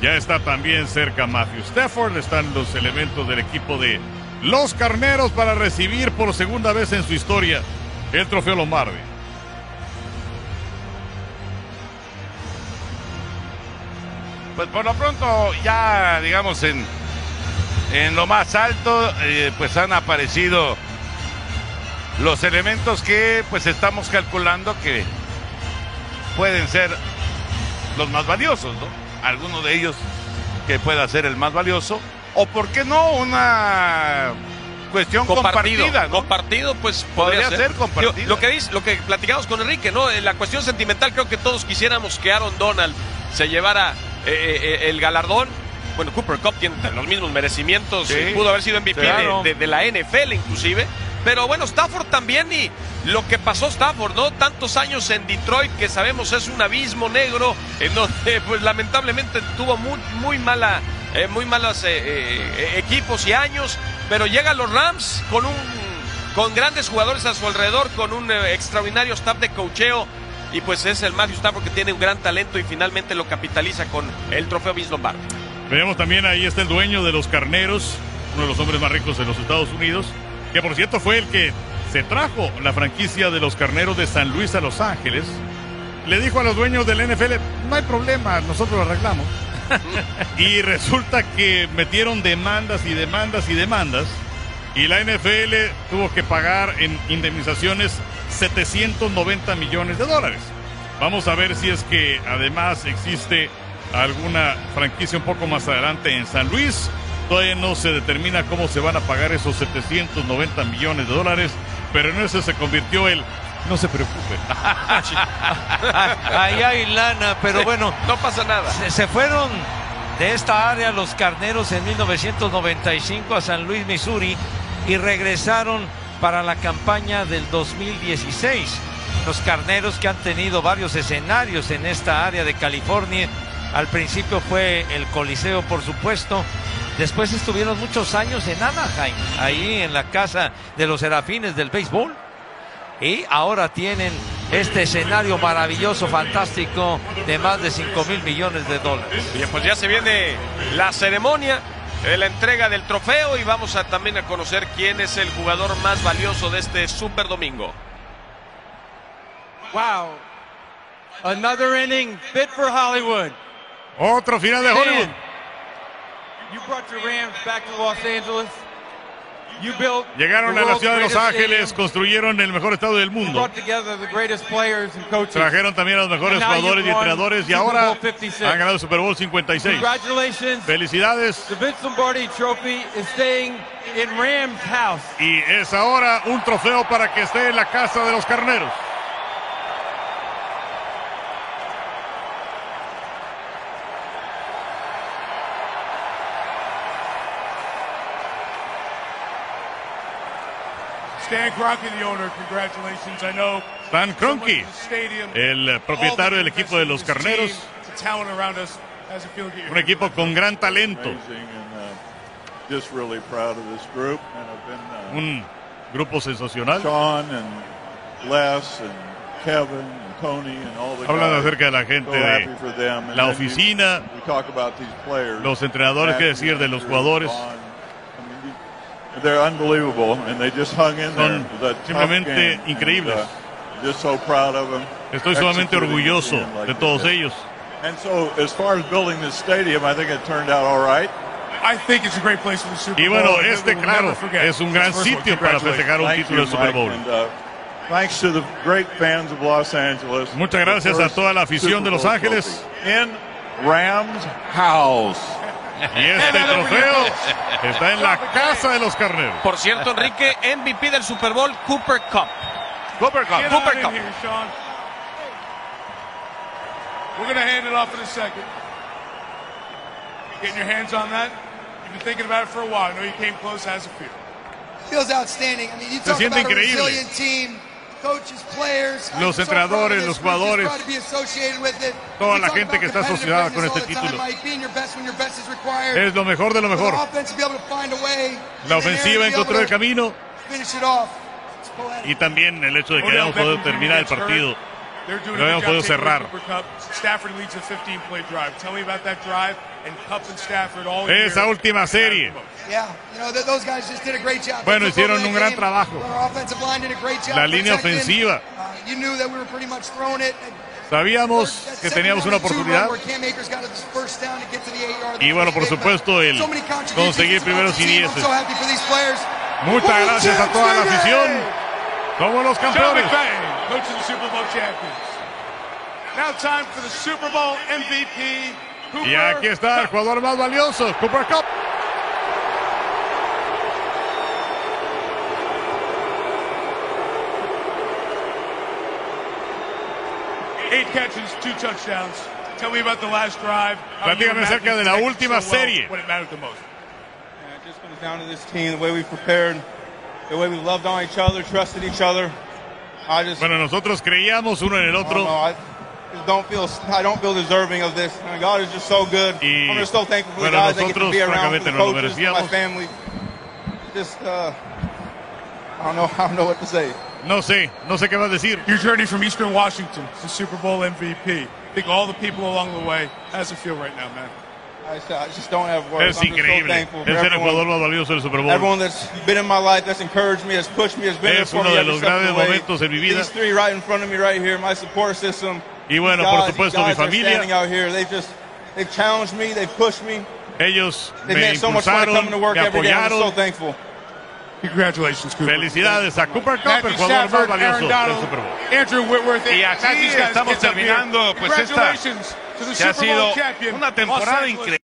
Ya está también cerca Matthew Stafford. Están los elementos del equipo de los Carneros para recibir por segunda vez en su historia el trofeo Lombardi. Pues por lo pronto ya digamos en, en lo más alto eh, pues han aparecido los elementos que pues estamos calculando que pueden ser los más valiosos, ¿no? Alguno de ellos que pueda ser el más valioso o por qué no una cuestión compartido, compartida, ¿no? compartido, pues Podría podría, ser compartido. Digo, Lo que dice, lo que platicamos con Enrique, ¿no? En La cuestión sentimental, creo que todos quisiéramos que Aaron Donald se llevara eh, eh, el galardón. Bueno, Cooper Cup tiene los mismos merecimientos, Sí, eh, pudo haber sido MVP claro. de, de- de la NFL inclusive. Pero bueno, Stafford también y lo que pasó Stafford, ¿no? Tantos años en Detroit que sabemos es un abismo negro en donde pues lamentablemente tuvo muy, muy eh, muy malos eh, eh, equipos y años, pero llega a los Rams con un con grandes jugadores a su alrededor, con un extraordinario staff de cocheo y pues es el Matthew Stafford que tiene un gran talento y finalmente lo capitaliza con el trofeo Vince Lombardi. Veamos también ahí está el dueño de los carneros, uno de los hombres más ricos de los Estados Unidos, que por cierto fue el que se trajo la franquicia de los carneros de San Luis a Los Ángeles. Le dijo a los dueños del NFL, no hay problema, nosotros lo arreglamos. y resulta que metieron demandas y demandas y demandas. Y la NFL tuvo que pagar en indemnizaciones 790 millones de dólares. Vamos a ver si es que además existe alguna franquicia un poco más adelante en San Luis. Todavía no se determina cómo se van a pagar esos 790 millones de dólares, pero en eso se convirtió el... No se preocupe. Ahí hay lana, pero bueno, No pasa nada. se, se fueron de esta área los carneros en 1995 a San Luis, Missouri, y regresaron para la campaña del 2016. Los carneros que han tenido varios escenarios en esta área de California. Al principio fue el Coliseo, por supuesto. Después estuvieron muchos años en Anaheim, ahí en la casa de los serafines del béisbol. Y ahora tienen este escenario maravilloso, fantástico, de más de 5 mil millones de dólares. Bien, pues ya se viene la ceremonia de la entrega del trofeo y vamos a también a conocer quién es el jugador más valioso de este Super Domingo. Wow. Another inning fit for Hollywood. Otro final de Hollywood. Llegaron a la ciudad de Los Ángeles, construyeron el mejor estado del You mundo. brought together the greatest players and coaches. Trajeron también a los mejores jugadores y entrenadores y ahora Bowl 56. han ganado el Super Bowl 56. Congratulations. Felicidades. The Vince Lombardi Trophy is staying in Rams house. Y es ahora un trofeo para que esté en la casa de los carneros. Stan Kroenke, the owner, congratulations. I know Stan Kroenke, el propietario del equipo de los carneros, un equipo con gran talento, uh, uh, un grupo sensacional. Sean and Les and Kevin and Tony and all the Hablan acerca de la gente de la oficina, los entrenadores, qué decir de los jugadores. Vaughn. I mean, you- They're unbelievable, and they just hung in Son simplemente increíbles. Uh, just so proud of them. Estoy sumamente Executing orgulloso de todos did. ellos. And so, as far as building this stadium, I think it turned out all right. I think it's a great place for the Super Y Bowl. bueno, este claro never forget. es un gran sitio para festejar un Thank título you, de Super Bowl. and, uh, thanks to the great fans of Los Angeles. Muchas gracias a toda la afición de Los Ángeles. Rams house. Y este trofeo está en la casa de los carneros. Por cierto, Enrique, MVP del Super Bowl, Cooper Cup. Cooper Cup. Get Cooper Cup. We're going to hand it off in a second. Getting your hands on that. You've been thinking about it for a while. I know you came close. How's it feel? Feels outstanding. I mean, you talk siente about a increíble. resilient team. Los entrenadores, los jugadores, toda la gente que está asociada con este título. Es lo mejor de lo mejor. La ofensiva encontró el camino y también el hecho de que hayamos podido terminar el partido. Lo habíamos podido cerrar. Stafford leads a 15-play drive. Tell me about that drive and Cup and Stafford all year. Esa última serie. Yeah, you know, th- those guys just did a great job. Bueno, hicieron the un gran trabajo. La línea ofensiva. Uh, you knew that we were pretty much throwing it. Sabíamos que teníamos una oportunidad. Y bueno, por supuesto, el conseguir primeros y dieces. so happy for these players. Muchas gracias a toda la afición. Somos los campeones. Now time for the Super Bowl MVP. Y aquí está el jugador más valioso, Cooper Cup. Eight catches, two touchdowns. Tell me about the last drive. Platícame acerca de la última serie. When it mattered the most. Yeah, it just comes down to this team, the way we prepared, the way we loved on each other, trusted each other. I just, Bueno, nosotros creíamos uno en el I don't otro. Know, I don't feel, I don't feel deserving of this. I mean, God is just so good. Y, I'm just so thankful for the bueno, guys that get to be around, the coaches, for my family. Just, uh, I don't know, I don't know what to say. No sé, no sé qué vas a decir. Your journey from Eastern Washington to Super Bowl MVP. I think all the people along the way. How's it feel right now, man? I just, I just don't have words. Es I'm just so thankful for Es el jugador everyone, más valioso del Super Bowl. everyone that's been in my life, that's encouraged me, has pushed me, has been there Es for uno me de every los of grandes the way. momentos en mi vida. These three right in front of me right here, my support system. Y bueno, por supuesto, mi familia. Ellos me made so much fun impulsaron, coming to work me apoyaron. Congratulations, Cooper. Felicidades a Cooper Cup, el Matthew jugador más valioso del Super Bowl. Andrew Whitworth, Y as así these guys estamos terminando, pues, esta- Congratulations to the que ha Super Bowl sido champion, una temporada increíble.